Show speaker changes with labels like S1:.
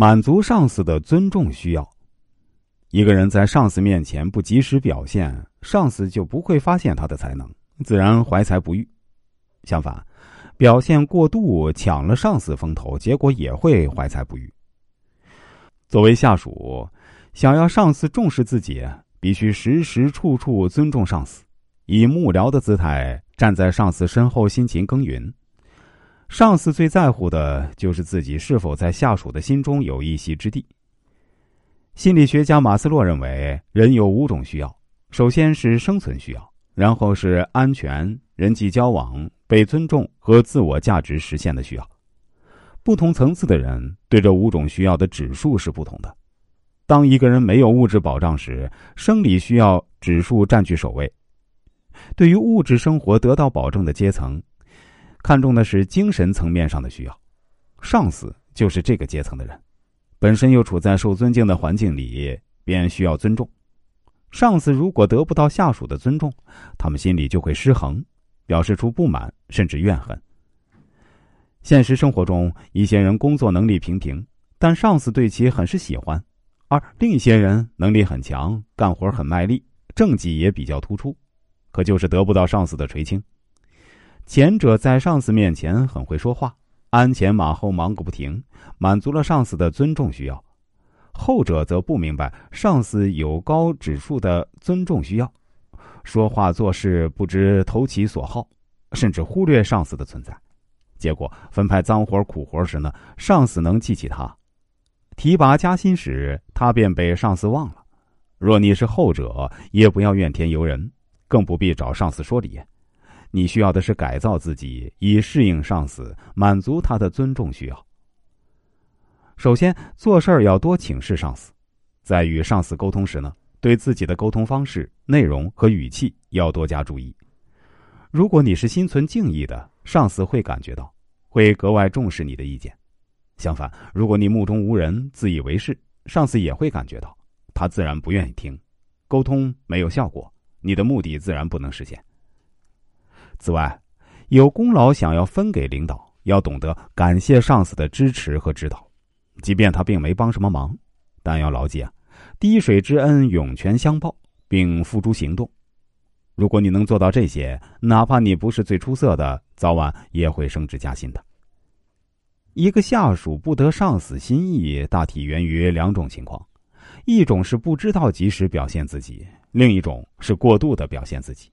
S1: 满足上司的尊重需要。一个人在上司面前不及时表现，上司就不会发现他的才能，自然怀才不遇。相反，表现过度，抢了上司风头，结果也会怀才不遇。作为下属，想要上司重视自己，必须时时处处尊重上司，以幕僚的姿态站在上司身后辛勤耕耘。上司最在乎的就是自己是否在下属的心中有一席之地。心理学家马斯洛认为，人有五种需要：首先是生存需要，然后是安全、人际交往、被尊重和自我价值实现的需要。不同层次的人对这五种需要的指数是不同的。当一个人没有物质保障时，生理需要指数占据首位。对于物质生活得到保证的阶层，看重的是精神层面上的需要。上司就是这个阶层的人。本身又处在受尊敬的环境里，便需要尊重。上司如果得不到下属的尊重，他们心里就会失衡，表示出不满甚至怨恨。现实生活中，一些人工作能力平平，但上司对其很是喜欢；而另一些人能力很强，干活很卖力，政绩也比较突出，可就是得不到上司的垂青。前者在上司面前很会说话。鞍前马后忙个不停，满足了上司的尊重需要；后者则不明白上司有高指数的尊重需要，说话做事不知投其所好，甚至忽略上司的存在。结果分派脏活苦活时呢，上司能记起他；提拔加薪时，他便被上司忘了。若你是后者，也不要怨天尤人，更不必找上司说理。你需要的是改造自己，以适应上司，满足他的尊重需要。首先，做事儿要多请示上司，在与上司沟通时呢，对自己的沟通方式、内容和语气要多加注意。如果你是心存敬意的，上司会感觉到，会格外重视你的意见；相反，如果你目中无人、自以为是，上司也会感觉到，他自然不愿意听，沟通没有效果，你的目的自然不能实现。此外，有功劳想要分给领导，要懂得感谢上司的支持和指导，即便他并没帮什么忙，但要牢记啊，滴水之恩涌泉相报，并付诸行动。如果你能做到这些，哪怕你不是最出色的，早晚也会升职加薪的。一个下属不得上司心意，大体源于两种情况：一种是不知道及时表现自己，另一种是过度的表现自己。